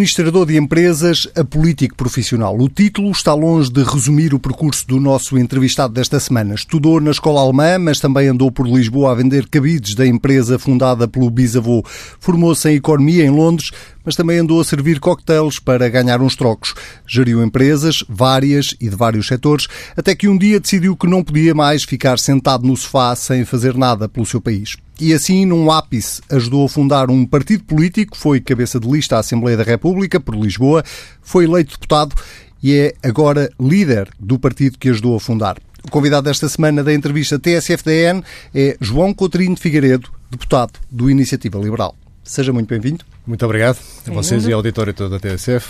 administrador de empresas a político profissional. O título está longe de resumir o percurso do nosso entrevistado desta semana. Estudou na escola alemã, mas também andou por Lisboa a vender cabides da empresa fundada pelo bisavô. Formou-se em economia em Londres, mas também andou a servir coquetéis para ganhar uns trocos. Geriu empresas, várias e de vários setores, até que um dia decidiu que não podia mais ficar sentado no sofá sem fazer nada pelo seu país. E assim, num ápice, ajudou a fundar um partido político, foi cabeça de lista à Assembleia da República por Lisboa, foi eleito deputado e é agora líder do partido que ajudou a fundar. O convidado desta semana da entrevista TSFDN é João Coutinho de Figueiredo, deputado do Iniciativa Liberal. Seja muito bem-vindo. Muito obrigado a vocês e ao auditório todo da TSF.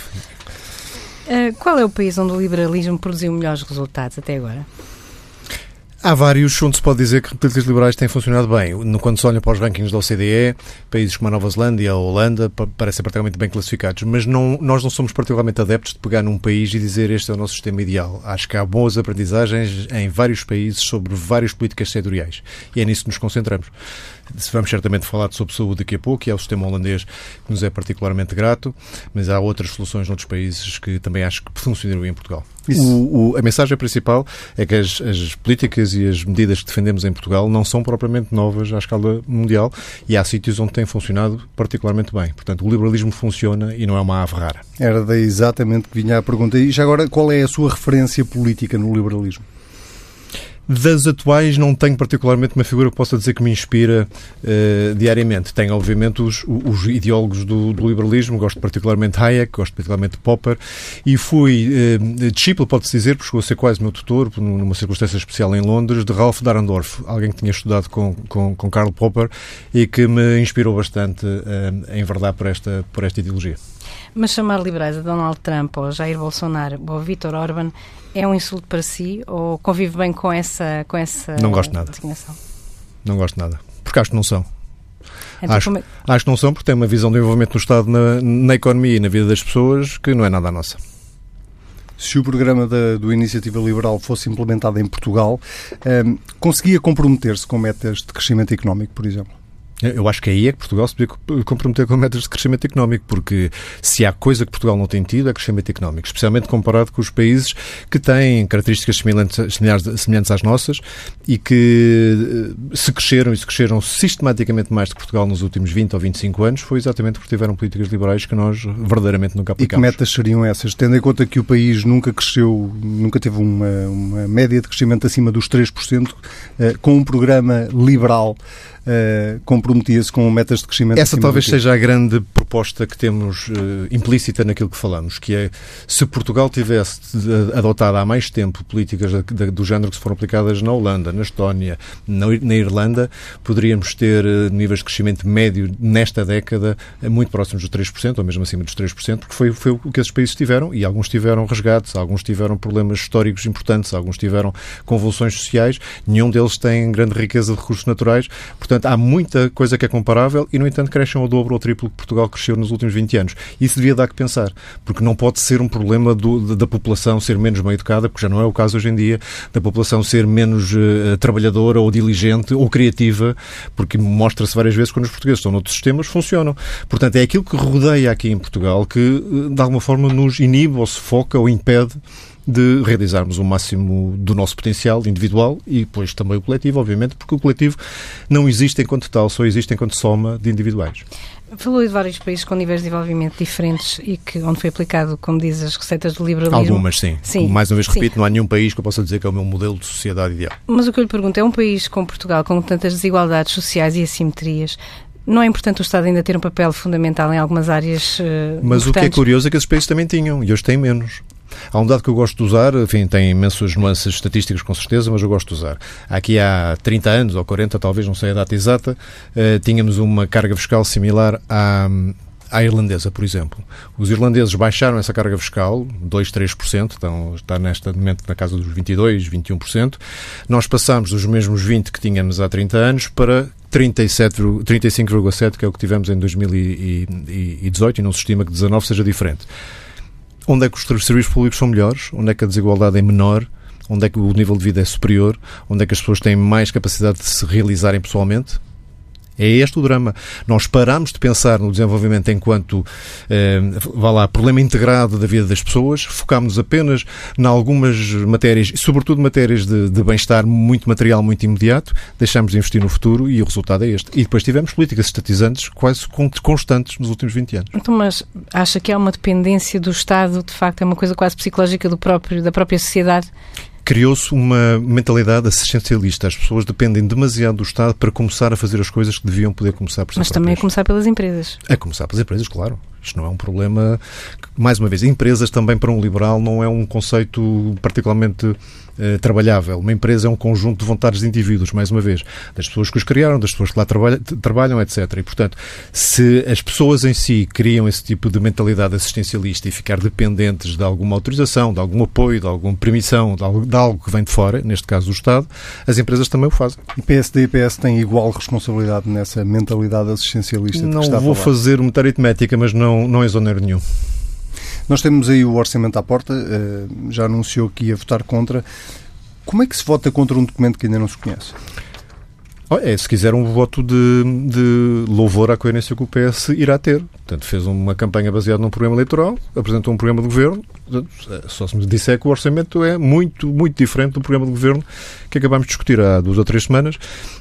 Uh, qual é o país onde o liberalismo produziu melhores resultados até agora? Há vários onde se pode dizer que políticas liberais têm funcionado bem. Quando se olha para os rankings da OCDE, países como a Nova Zelândia a Holanda parecem praticamente bem classificados, mas não, nós não somos particularmente adeptos de pegar num país e dizer este é o nosso sistema ideal. Acho que há boas aprendizagens em vários países sobre várias políticas setoriais e é nisso que nos concentramos. Vamos certamente falar sobre saúde daqui a pouco, e é o sistema holandês que nos é particularmente grato, mas há outras soluções noutros países que também acho que funcionaram em Portugal. O, o, a mensagem principal é que as, as, políticas e as medidas que defendemos em Portugal não são propriamente novas à escala mundial e há sítios onde tem funcionado particularmente bem. Portanto, o liberalismo funciona e não é uma ave rara. Era daí exatamente que vinha a pergunta. E já agora, qual é a sua referência política no liberalismo? Das atuais, não tenho particularmente uma figura que possa dizer que me inspira uh, diariamente. Tenho, obviamente, os, os ideólogos do, do, liberalismo. Gosto particularmente de Hayek, gosto particularmente de Popper. E fui uh, discípulo, pode-se dizer, porque chegou a ser quase meu tutor, numa circunstância especial em Londres, de Ralph Dahrendorf, alguém que tinha estudado com, com, com Karl Popper e que me inspirou bastante uh, em verdade por esta, por esta ideologia. Mas chamar liberais a Donald Trump ou Jair Bolsonaro ou Vítor Orban é um insulto para si ou convive bem com essa, com essa Não gosto nada. designação? Não gosto nada. Porque acho que não são. Então, acho, é... acho que não são porque têm uma visão de envolvimento do Estado na, na economia e na vida das pessoas que não é nada a nossa. Se o programa da, do Iniciativa Liberal fosse implementado em Portugal, um, conseguia comprometer-se com metas de crescimento económico, por exemplo? Eu acho que aí é que Portugal se podia comprometer com metas de crescimento económico, porque se há coisa que Portugal não tem tido é crescimento económico, especialmente comparado com os países que têm características semelhantes, semelhantes às nossas e que eh, se cresceram e se cresceram sistematicamente mais do que Portugal nos últimos 20 ou 25 anos, foi exatamente porque tiveram políticas liberais que nós verdadeiramente nunca aplicamos. E que metas seriam essas? Tendo em conta que o país nunca cresceu, nunca teve uma, uma média de crescimento acima dos 3%, eh, com um programa liberal uh, comprometia-se com metas de crescimento. Essa talvez seja a grande proposta que temos uh, implícita naquilo que falamos, que é se Portugal tivesse adotado há mais tempo políticas do género que se foram aplicadas na Holanda, na Estónia, na, na Irlanda, poderíamos ter uh, níveis de crescimento médio nesta década muito próximos dos 3%, ou mesmo acima dos 3%, porque foi, foi o que esses países tiveram, e alguns tiveram resgates, alguns tiveram problemas históricos importantes, alguns tiveram convulsões sociais, nenhum deles tem grande riqueza de recursos naturais, portanto, Portanto, há muita coisa que é comparável e, no entanto, crescem ao dobro ou triplo que Portugal cresceu nos últimos 20 anos. Isso devia dar que pensar, porque não pode ser um problema do, da população ser menos bem educada, porque já não é o caso hoje em dia, da população ser menos uh, trabalhadora ou diligente ou criativa, porque mostra-se várias vezes quando os portugueses estão noutros sistemas, funcionam. Portanto, é aquilo que rodeia aqui em Portugal que, eh, de alguma forma, nos inibe ou sufoca ou impede de realizarmos o máximo do nosso potencial individual e depois também o coletivo, obviamente, porque o coletivo não existe enquanto tal, só existe enquanto soma de individuais. Falou de vários países com níveis de desenvolvimento diferentes e que onde foi aplicado, como diz, as receitas do liberalismo. Algumas, sim. sim Mais uma vez repito, sim. não há nenhum país que eu possa dizer que é o meu modelo de sociedade ideal. Mas o que eu lhe pergunto é um país como Portugal, com tantas desigualdades sociais e assimetrias, não é importante o Estado ainda ter um papel fundamental em algumas áreas uh, Mas o que é curioso é que esses países também tinham e hoje têm menos. Há um dado que eu gosto de usar, enfim, tem imensas nuances estatísticas com certeza, mas eu gosto de usar. Aqui há 30 anos, ou 40, talvez, não sei a data exata, uh, tínhamos uma carga fiscal similar à à irlandesa, por exemplo. Os irlandeses baixaram essa carga fiscal, 2, 3%, então está neste momento na casa dos 22, 21%. Nós passamos dos mesmos 20 que tínhamos há 30 anos para 35,7, que é o que tivemos em 2018, e não se estima que 19 seja diferente onde é que os serviços públicos são melhores, onde é que a desigualdade é menor, onde é que o nível de vida é superior, onde é que as pessoas têm mais capacidade de se realizarem pessoalmente. É este o drama. Nós paramos de pensar no desenvolvimento enquanto, eh, vá lá, problema integrado da vida das pessoas, focámos apenas em algumas matérias, sobretudo matérias de, de bem-estar muito material, muito imediato, deixámos de investir no futuro e o resultado é este. E depois tivemos políticas estatizantes quase constantes nos últimos 20 anos. Então, mas acha que há uma dependência do Estado, de facto, é uma coisa quase psicológica do próprio, da própria sociedade? Criou-se uma mentalidade assistencialista. As pessoas dependem demasiado do Estado para começar a fazer as coisas que deviam poder começar por si Mas próprias. também a começar pelas empresas. A começar pelas empresas, claro. Isto não é um problema. Mais uma vez, empresas também para um liberal não é um conceito particularmente eh, trabalhável. Uma empresa é um conjunto de vontades de indivíduos, mais uma vez, das pessoas que os criaram, das pessoas que lá trabalha, trabalham, etc. E, portanto, se as pessoas em si criam esse tipo de mentalidade assistencialista e ficar dependentes de alguma autorização, de algum apoio, de alguma permissão, de algo, de algo que vem de fora, neste caso do Estado, as empresas também o fazem. E PSD e PS têm igual responsabilidade nessa mentalidade assistencialista? Não vou fazer muita aritmética, mas não, não exonero nenhum. Nós temos aí o orçamento à porta, eh, já anunciou que ia votar contra. Como é que se vota contra um documento que ainda não se conhece? É, se quiser um voto de, de, louvor à coerência que o PS irá ter. Portanto, fez uma campanha baseada num programa eleitoral, apresentou um programa de governo. Só se me disser que o orçamento é muito, muito diferente do programa de governo que acabámos de discutir há duas ou três semanas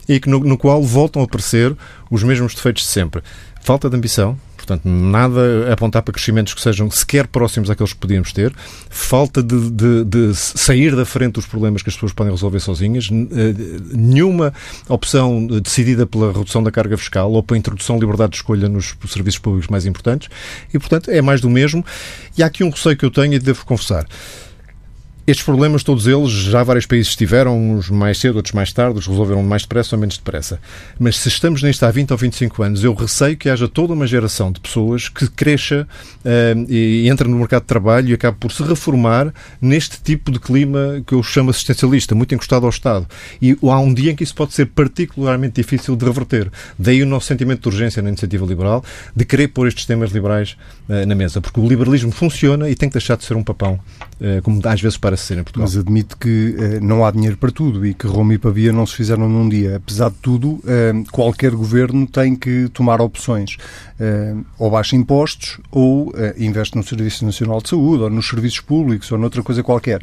e que no, no qual voltam a aparecer os mesmos defeitos de sempre. Falta de ambição, Portanto, nada a apontar para crescimentos que sejam sequer próximos àqueles que podíamos ter. Falta de, de, de, sair da frente dos problemas que as pessoas podem resolver sozinhas. Eh, nenhuma opção decidida pela redução da carga fiscal ou pela introdução de liberdade de escolha nos serviços públicos mais importantes. E, portanto, é mais do mesmo. E há aqui um receio que eu tenho e devo confessar. Estes problemas, todos eles, já vários países tiveram, uns mais cedo, outros mais tarde, os resolveram mais depressa ou menos depressa. Mas se estamos nisto há 20 ou 25 anos, eu receio que haja toda uma geração de pessoas que cresça uh, e entra no mercado de trabalho e acabe por se reformar neste tipo de clima que eu chamo assistencialista, muito encostado ao Estado. E há um dia em que isso pode ser particularmente difícil de reverter. Daí o nosso sentimento de urgência na iniciativa liberal de querer pôr estes temas liberais uh, na mesa, porque o liberalismo funciona e tem que deixar de ser um papão, uh, como às vezes parece ser em Portugal. Mas admite que uh, não há dinheiro para tudo e que Roma e Pavia não se fizeram num dia. Apesar de tudo, uh, qualquer governo tem que tomar opções. Uh, ou baixa impostos ou investe no Serviço Nacional de Saúde ou nos serviços públicos ou noutra coisa qualquer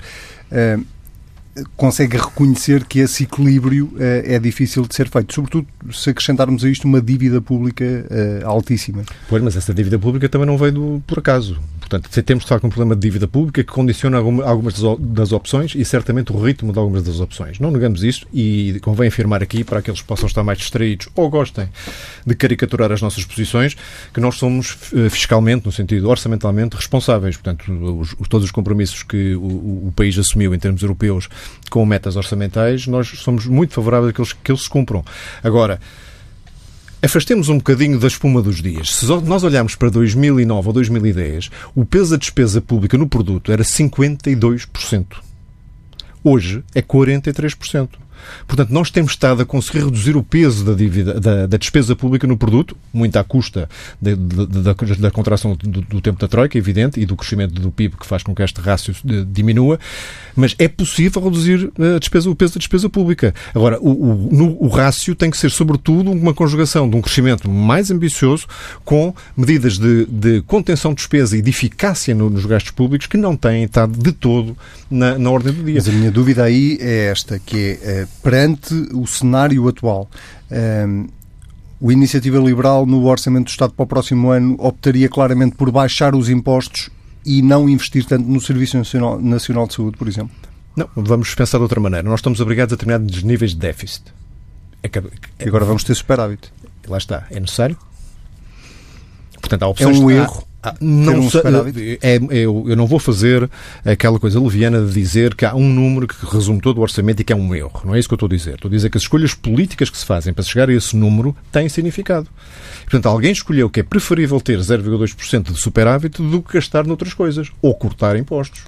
consegue reconhecer que esse equilíbrio uh, é difícil de ser feito, sobretudo se acrescentarmos a isto uma dívida pública uh, altíssima. Pois, mas essa dívida pública também não veio do, por acaso. Portanto, temos de facto um problema de dívida pública que condiciona algumas das opções e certamente o ritmo de algumas das opções. Não negamos isto e convém afirmar aqui, para aqueles que possam estar mais distraídos ou gostem de caricaturar as nossas posições, que nós somos eh, fiscalmente, no sentido orçamentalmente, responsáveis. Portanto, os, todos os compromissos que o, o país assumiu em termos europeus com metas orçamentais, nós somos muito favoráveis a que eles, que eles se cumpram. Agora, Afastemos um bocadinho da espuma dos dias. Se nós olharmos para 2009 ou 2010, o peso da despesa pública no produto era 52%. Hoje é 43%. Portanto, nós temos estado a conseguir reduzir o peso da, dívida, da, da despesa pública no produto, muito à custa da, da, da contração do, do, tempo da Troika, evidente, e do crescimento do PIB, que faz com que este rácio diminua, mas é possível reduzir eh, a despesa, o peso da despesa pública. Agora, o, o, no, o rácio tem que ser, sobretudo, uma conjugação de um crescimento mais ambicioso com medidas de, de contenção de despesa e de eficácia no, nos gastos públicos que não têm estado de todo na, na ordem do dia. Mas a minha dúvida aí é esta, que é eh, perante o cenário atual, um, ehm, o Iniciativa Liberal, no Orçamento do Estado para o próximo ano, optaria claramente por baixar os impostos e não investir tanto no Serviço Nacional, Nacional de Saúde, por exemplo? Não, vamos pensar de outra maneira. Nós estamos obrigados a determinados níveis de déficit. E agora vamos ter superávit. Lá está. É necessário? Portanto, há opções... É um erro ah, não um é, eu, eu não vou fazer aquela coisa leviana de dizer que há um número que resume todo o orçamento e que é um erro. Não é isso que eu estou a dizer. Estou a dizer que as escolhas políticas que se fazem para chegar a esse número têm significado. Portanto, alguém escolheu que é preferível ter 0,2% de superávit do que gastar noutras coisas ou cortar impostos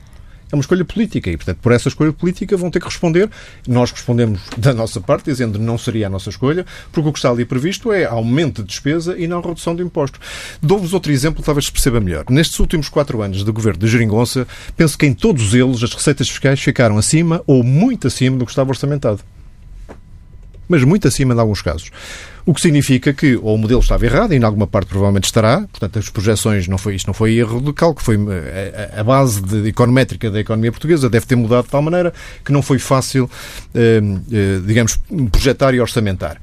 é uma escolha política e, portanto, por essa escolha política vão ter que responder. Nós respondemos da nossa parte, dizendo que não seria a nossa escolha, porque o que está ali previsto é aumento de despesa e não redução de impostos. Dou-vos outro exemplo, talvez se perceba melhor. Nestes últimos quatro anos de governo de Geringonça, penso que em todos eles as receitas fiscais ficaram acima ou muito acima do que estava orçamentado. mas muito acima em alguns casos. O que significa que ou o modelo estava errado, e em alguma parte provavelmente estará, portanto as projeções, não foi, isto não foi erro de cálculo, foi eh, a, base de, econométrica da economia portuguesa deve ter mudado de tal maneira que não foi fácil, eh, eh, digamos, projetar e orçamentar.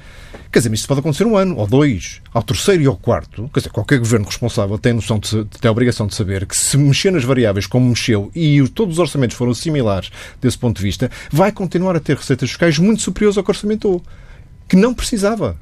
Quer dizer, isto pode acontecer um ano, ou dois, ao terceiro e ao quarto. Quer dizer, qualquer governo responsável tem, noção de, tem a obrigação de saber que se mexer nas variáveis como mexeu e todos os orçamentos foram similares desse ponto de vista, vai continuar a ter receitas fiscais muito superiores ao que orçamentou. Que não precisava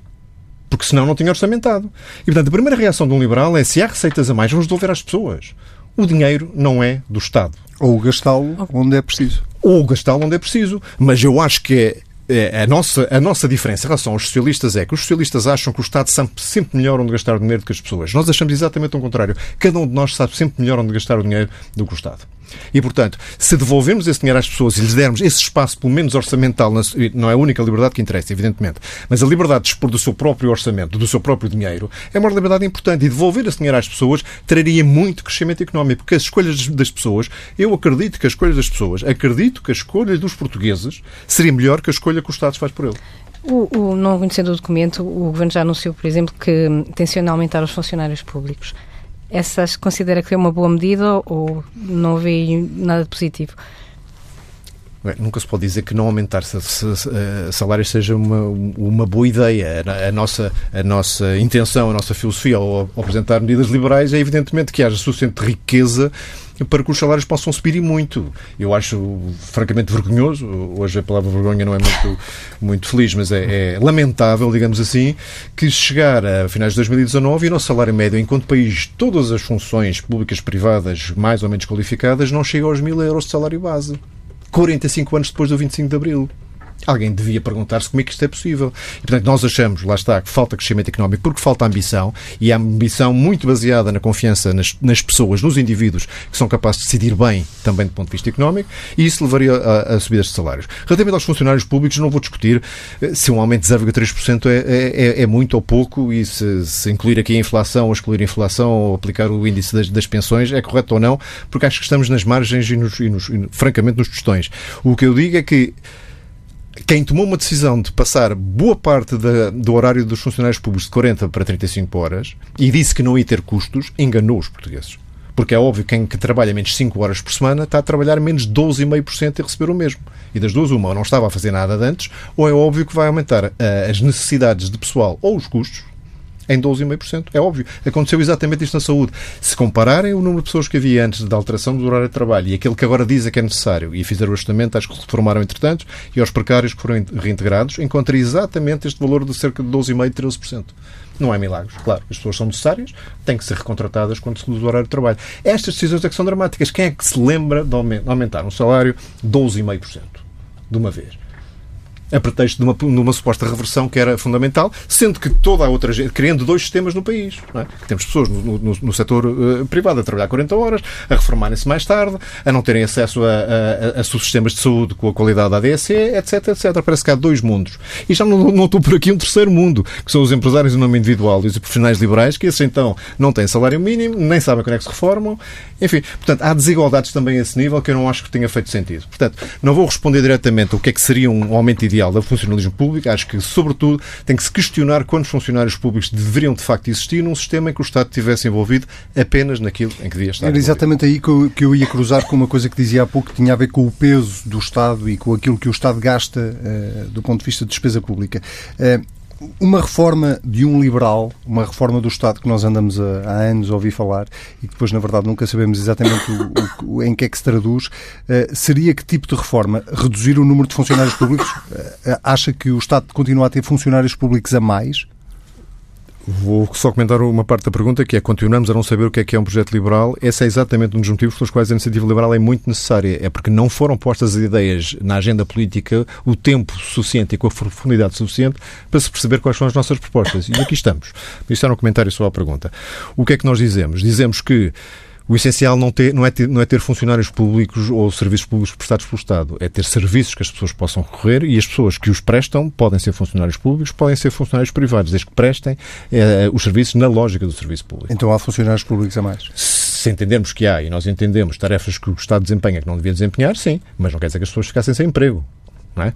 porque senão não tinha orçamentado. E, portanto, a primeira reação de um liberal é se há receitas a mais, vamos devolver às pessoas. O dinheiro não é do Estado. Ou gastá-lo onde é preciso. Ou gastá-lo onde é preciso. Mas eu acho que é é, a nossa, a nossa diferença em relação aos socialistas é que os socialistas acham que o Estado sabe sempre melhor onde gastar o dinheiro do que as pessoas. Nós achamos exatamente o contrário. Cada um de nós sabe sempre melhor onde gastar o dinheiro do que o Estado. E, portanto, se devolvermos esse dinheiro às pessoas e lhes dermos esse espaço, pelo menos orçamental, não é a única liberdade que interessa, evidentemente, mas a liberdade de dispor do seu próprio orçamento, do seu próprio dinheiro, é uma liberdade importante. E devolver esse dinheiro às pessoas traria muito crescimento económico, porque as escolhas das pessoas, eu acredito que as escolhas das pessoas, acredito que a escolha dos portugueses seria melhor que a escolha que o Estado faz por ele. O, o, não conhecendo o documento, o Governo já anunciou, por exemplo, que tenciona aumentar os funcionários públicos essas considera que é uma boa medida ou não vê nada positivo? Bem, nunca se pode dizer que não aumentar salários seja uma, uma boa ideia. A, nossa, a nossa intenção, a nossa filosofia ao, ao apresentar medidas liberais é evidentemente que haja suficiente riqueza para que os salários possam subir e muito. Eu acho francamente vergonhoso, hoje a palavra vergonha não é muito, muito feliz, mas é, é lamentável, digamos assim, que chegar a finais de 2019 e o nosso salário médio, enquanto país, todas as funções públicas privadas mais ou menos qualificadas, não chega aos mil euros de salário base. 45 anos depois do 25 de Abril. Alguém devia perguntar-se como é que isto é possível. E, portanto, nós achamos, lá está, que falta crescimento económico porque falta ambição e a ambição muito baseada na confiança nas, nas, pessoas, nos indivíduos que são capazes de decidir bem também do ponto de vista económico e isso levaria a, a subidas de salários. Relativamente aos funcionários públicos, não vou discutir eh, se um aumento de 0,3% é, é, é, muito ou pouco e se, se, incluir aqui a inflação ou excluir a inflação ou aplicar o índice das, das pensões é correto ou não, porque acho que estamos nas margens e, nos, e, nos, e francamente, nos tostões. O que eu digo é que quem tomou uma decisão de passar boa parte da, do horário dos funcionários públicos de 40 para 35 horas e disse que não ia ter custos, enganou os portugueses. Porque é óbvio que quem que trabalha menos 5 horas por semana está a trabalhar menos 12,5% e receber o mesmo. E das duas, uma, ou não estava a fazer nada de antes, ou é óbvio que vai aumentar uh, as necessidades de pessoal ou os custos, em 12,5%. É óbvio. Aconteceu exatamente isto na saúde. Se compararem o número de pessoas que havia antes da alteração do horário de trabalho e aquele que agora dizem que é necessário e fizeram o ajustamento, acho que reformaram entretanto, e aos precários que foram reintegrados, encontra exatamente este valor de cerca de 12,5%, 13%. Não é milagres, claro. As pessoas são necessárias, têm que ser recontratadas quando se reduz o horário de trabalho. Estas decisões é que são dramáticas. Quem é que se lembra de aumentar um salário 12,5% de uma vez? A pretexto de uma, de uma suposta reversão que era fundamental, sendo que toda a outra gente, criando dois sistemas no país. É? Temos pessoas no, no, no setor uh, privado a trabalhar 40 horas, a reformarem-se mais tarde, a não terem acesso a, a, a subsistemas de saúde com a qualidade da ADSE, etc, etc. Parece que há dois mundos. E já não, não estou por aqui um terceiro mundo, que são os empresários em nome individual e os profissionais liberais, que esses então não têm salário mínimo, nem sabem quando é que se reformam. Enfim, portanto, há desigualdades também a esse nível que eu não acho que tenha feito sentido. Portanto, não vou responder diretamente o que é que seria um aumento ideal do funcionalismo público. Acho que, sobretudo, tem que se questionar quantos funcionários públicos deveriam de facto existir num sistema em que o Estado estivesse envolvido apenas naquilo em que devia estar. Era exatamente aí que eu, que eu ia cruzar com uma coisa que dizia há pouco, que tinha a ver com o peso do Estado e com aquilo que o Estado gasta uh, do ponto de vista de despesa pública. Uh, uma reforma de um liberal, uma reforma do Estado que nós andamos há anos a ouvir falar e que depois, na verdade, nunca sabemos exatamente o, o, em que é que se traduz, uh, seria que tipo de reforma? Reduzir o número de funcionários públicos? Uh, acha que o Estado continua a ter funcionários públicos a mais? Vou só comentar uma parte da pergunta, que é continuamos a não saber o que é que é um projeto liberal. Esse é exatamente um dos motivos pelos quais a iniciativa liberal é muito necessária. É porque não foram postas as ideias na agenda política o tempo suficiente e com a profundidade suficiente para se perceber quais são as nossas propostas. E aqui estamos. Isto era um comentário só à pergunta. O que é que nós dizemos? Dizemos que o essencial não, ter, não, é ter, não é ter funcionários públicos ou serviços públicos prestados pelo Estado. É ter serviços que as pessoas possam recorrer e as pessoas que os prestam podem ser funcionários públicos, podem ser funcionários privados, desde que prestem eh, os serviços na lógica do serviço público. Então há funcionários públicos a mais? Se entendermos que há e nós entendemos tarefas que o Estado desempenha que não devia desempenhar, sim, mas não quer dizer que as pessoas ficassem sem emprego. Não é?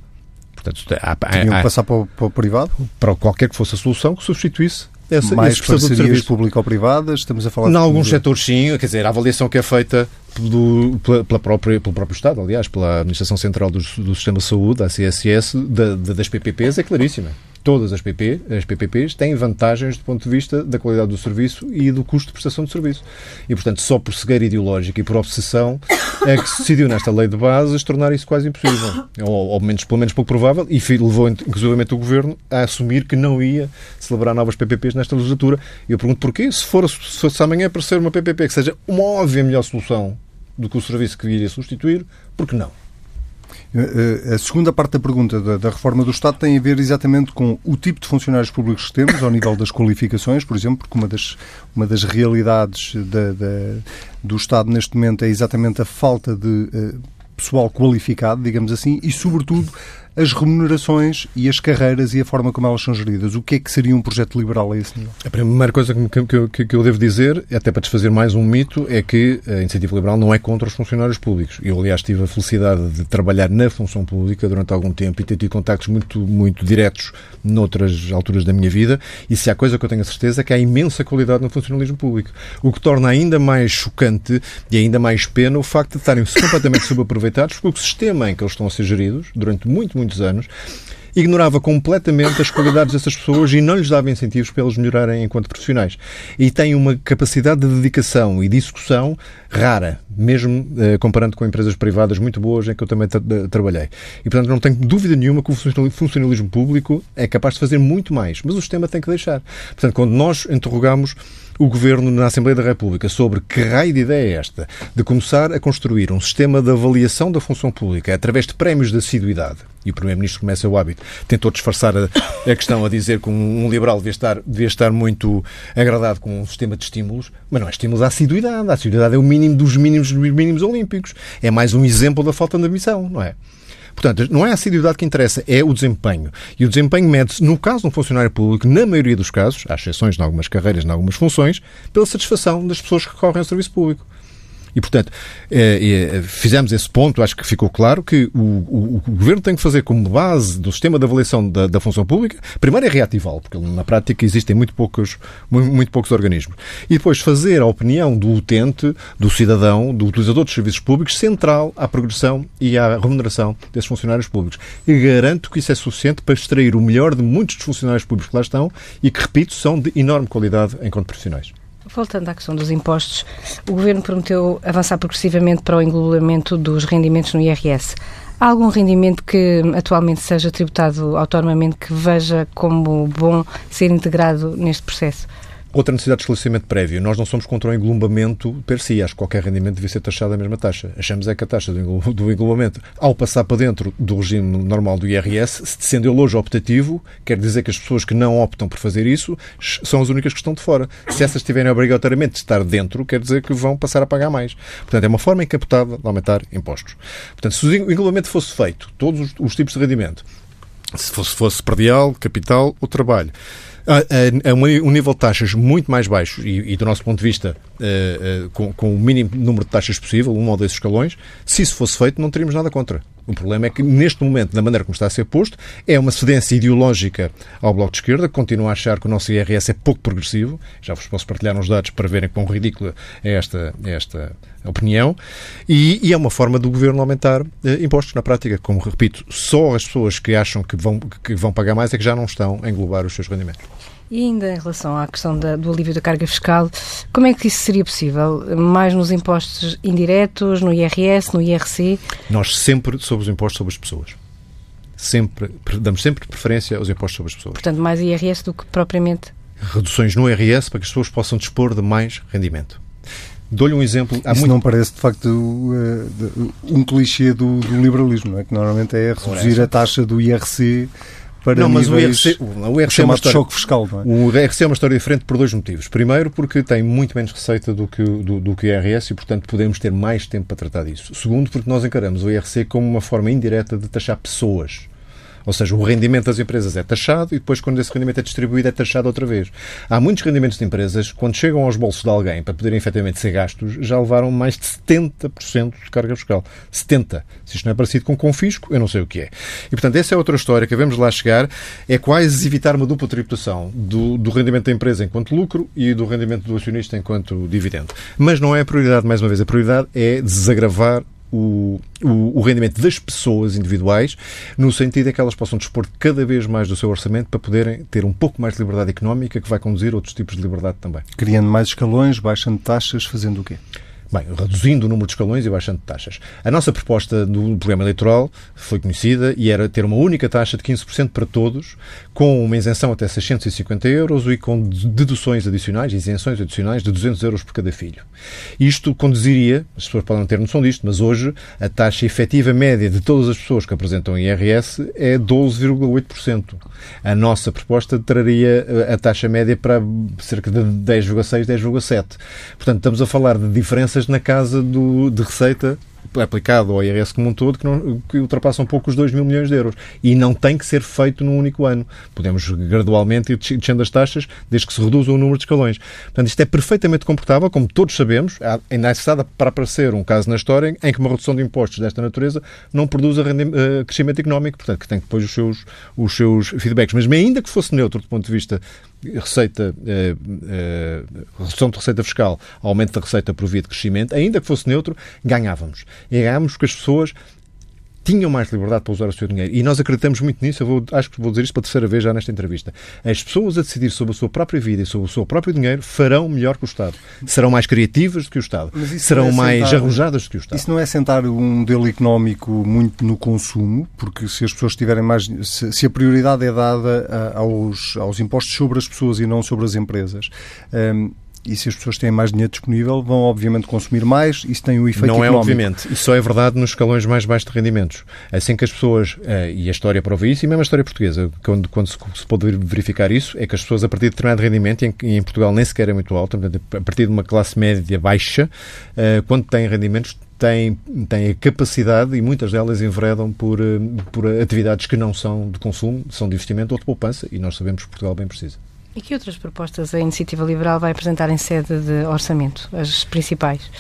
Portanto, há, Tinham que passar para o, para o, privado? Para qualquer que fosse a solução que substituísse essa, Mais parcerias público-privadas? Estamos a falar... Em alguns setores, sim. Quer dizer, a avaliação que é feita do, pela, pela própria, pelo próprio Estado, aliás, pela Administração Central do, do Sistema de Saúde, a CSS, da, da, das PPPs, é claríssima todas as, PP, as PPPs têm vantagens do ponto de vista da qualidade do serviço e do custo de prestação de serviço. E, portanto, só por cegueira ideológica e por obsessão é que se decidiu nesta lei de bases tornar isso quase impossível. Ou, ou menos, pelo menos pouco provável, e levou inclusive o Governo a assumir que não ia celebrar novas PPPs nesta legislatura. E eu pergunto porquê? Se for, se fosse amanhã aparecer uma PPP que seja uma óbvia melhor solução do que o serviço que iria substituir, por que não? Eh, eh, a segunda parte da pergunta da, reforma do Estado tem a ver exatamente com o tipo de funcionários públicos que temos, ao nível das qualificações, por exemplo, porque uma das, uma das realidades da, da, do Estado neste momento é exatamente a falta de uh, pessoal qualificado, digamos assim, e, sobretudo, as remunerações e as carreiras e a forma como elas são geridas. O que é que seria um projeto liberal a esse nível? A primeira coisa que, que, que eu devo dizer, até para desfazer mais um mito, é que a iniciativa liberal não é contra os funcionários públicos. Eu, aliás, tive a felicidade de trabalhar na função pública durante algum tempo e ter tido contactos muito, muito diretos noutras alturas da minha vida e se há coisa que eu tenho a certeza é que há imensa qualidade no funcionalismo público. O que torna ainda mais chocante e ainda mais pena o facto de estarem completamente subaproveitados porque o sistema em que eles estão a ser geridos, durante muito, muito muitos anos, ignorava completamente as qualidades dessas pessoas e não lhes dava incentivos para eles melhorarem enquanto profissionais. E tem uma capacidade de dedicação e de execução rara, mesmo eh, comparando com empresas privadas muito boas em que eu também tra trabalhei. E, portanto, não tenho dúvida nenhuma que o funcionalismo público é capaz de fazer muito mais, mas o sistema tem que deixar. Portanto, quando nós interrogamos o Governo na Assembleia da República sobre que raio de ideia é esta de começar a construir um sistema de avaliação da função pública através de prémios de assiduidade. E o Primeiro-Ministro começa o hábito. Tentou disfarçar a, a, questão a dizer que um, liberal devia estar, devia estar muito agradado com um sistema de estímulos, mas não é estímulos à assiduidade. A assiduidade é o mínimo dos mínimos dos mínimos olímpicos. É mais um exemplo da falta de ambição, não é? Portanto, não é a assiduidade que interessa, é o desempenho. E o desempenho mede-se, no caso de um funcionário público, na maioria dos casos, há exceções em algumas carreiras, em algumas funções, pela satisfação das pessoas que recorrem ao serviço público. E, portanto, eh, eh, fizemos esse ponto, acho que ficou claro que o, o, o, Governo tem que fazer como base do sistema de avaliação da, da função pública, primeiro é reativá-lo, porque na prática existem muito poucos, muito, muito, poucos organismos, e depois fazer a opinião do utente, do cidadão, do utilizador dos serviços públicos, central à progressão e à remuneração desses funcionários públicos. E garanto que isso é suficiente para extrair o melhor de muitos dos funcionários públicos que lá estão e que, repito, são de enorme qualidade enquanto profissionais. Voltando à questão dos impostos, o Governo prometeu avançar progressivamente para o englobamento dos rendimentos no IRS. Há algum rendimento que atualmente seja tributado autonomamente que veja como bom ser integrado neste processo? Outra necessidade de esclarecimento prévio. Nós não somos contra o englobamento per si. Acho que qualquer rendimento devia ser taxado a mesma taxa. Achamos é que a taxa do englobamento, ao passar para dentro do regime normal do IRS, sendo ele hoje optativo, quer dizer que as pessoas que não optam por fazer isso são as únicas que estão de fora. Se essas tiverem obrigatoriamente de estar dentro, quer dizer que vão passar a pagar mais. Portanto, é uma forma encapotada de aumentar impostos. Portanto, se o englobamento fosse feito, todos os, os tipos de rendimento, se fosse, fosse predial, capital ou trabalho, a, a, a, um nível de taxas muito mais baixo e, e do nosso ponto de vista, uh, com, com, o mínimo número de taxas possível, um ou dois escalões, se isso fosse feito, não teríamos nada contra. O problema é que, neste momento, da maneira como está a ser posto, é uma cedência ideológica ao Bloco de Esquerda, que continua a achar que o nosso IRS é pouco progressivo. Já vos posso partilhar uns dados para verem quão ridícula é esta, esta opinião. E, e, é uma forma do Governo aumentar eh, impostos. Na prática, como repito, só as pessoas que acham que vão, que vão pagar mais é que já não estão a englobar os seus rendimentos. E ainda em relação à questão da, do alívio da carga fiscal, como é que isso seria possível? Mais nos impostos indiretos, no IRS, no IRC? Nós sempre sobre os impostos sobre as pessoas. Sempre, damos sempre preferência aos impostos sobre as pessoas. Portanto, mais IRS do que propriamente. Reduções no IRS para que as pessoas possam dispor de mais rendimento. Dou-lhe um exemplo. Há Isso muito... não parece, de facto, um clichê do, do liberalismo, não é? Que normalmente é reduzir a taxa do IRC para não, mas o IRC, o IRC é uma história, choque fiscal. Não é? O IRC é uma história diferente por dois motivos. Primeiro, porque tem muito menos receita do que, do, do que o IRS e, portanto, podemos ter mais tempo para tratar disso. Segundo, porque nós encaramos o IRC como uma forma indireta de taxar pessoas. Ou seja, o rendimento das empresas é taxado e depois, quando esse rendimento é distribuído, é taxado outra vez. Há muitos rendimentos de empresas, quando chegam aos bolsos de alguém para poderem efetivamente ser gastos, já levaram mais de 70% de carga fiscal. 70%. Se isto não é parecido com confisco, eu não sei o que é. E, portanto, essa é outra história que vamos lá chegar. É quase evitar uma dupla tributação do, do rendimento da empresa enquanto lucro e do rendimento do acionista enquanto dividendo. Mas não é a prioridade, mais uma vez, a prioridade é desagravar o, o, o, rendimento das pessoas individuais, no sentido em que elas possam dispor cada vez mais do seu orçamento para poderem ter um pouco mais de liberdade económica, que vai conduzir a outros tipos de liberdade também. Criando mais escalões, baixando taxas, fazendo o quê? Bem, reduzindo o número de escalões e baixando taxas. A nossa proposta do programa eleitoral foi conhecida e era ter uma única taxa de 15% para todos, com uma isenção até 650 euros e com deduções adicionais, isenções adicionais de 200 euros por cada filho. Isto conduziria, as pessoas podem não ter noção disto, mas hoje a taxa efetiva média de todas as pessoas que apresentam IRS é 12,8%. A nossa proposta traria a taxa média para cerca de 10,6%, 10,7%. Portanto, estamos a falar de diferenças na casa do, de receita aplicado ao IRS como um todo que, não, que ultrapassa um pouco os 2 mil milhões de euros. E não tem que ser feito num único ano. Podemos gradualmente ir descendo as taxas, desde que se reduza o número de escalões. Portanto, isto é perfeitamente comportável, como todos sabemos, ainda necessário para aparecer um caso na história em que uma redução de impostos desta natureza não produz uh, crescimento económico, portanto, que tem depois os seus, os seus feedbacks. Mas ainda que fosse neutro do ponto de vista receita, eh, eh, redução de receita fiscal, aumento da receita por via de crescimento, ainda que fosse neutro, ganhávamos. E ganhávamos porque as pessoas tinham mais liberdade para usar o seu dinheiro. E nós acreditamos muito nisso. Eu vou, acho que vou dizer isto pela terceira vez já nesta entrevista. As pessoas a decidir sobre a sua própria vida e sobre o seu próprio dinheiro farão melhor que o Estado. Serão mais criativas do que o Estado. Serão é mais sentar, arrojadas do que o Estado. Isso não é sentar um modelo económico muito no consumo, porque se as pessoas tiverem mais. Se, se a prioridade é dada a, aos, aos impostos sobre as pessoas e não sobre as empresas. Um, e se as pessoas têm mais dinheiro disponível, vão obviamente consumir mais, isso tem um efeito Não é económico. é obviamente, isso só é verdade nos escalões mais baixos de rendimentos. Assim que as pessoas, eh, e a história prova isso, e mesmo a história portuguesa, quando, quando se pode verificar isso, é que as pessoas a partir de determinado rendimento, e em, Portugal nem sequer é muito alto, a partir de uma classe média baixa, eh, quando têm rendimentos, têm, têm a capacidade e muitas delas enveredam por, eh, por atividades que não são de consumo, são de investimento ou de poupança, e nós sabemos que Portugal bem precisa. E que outras propostas a Iniciativa Liberal vai apresentar em sede de orçamento, as principais?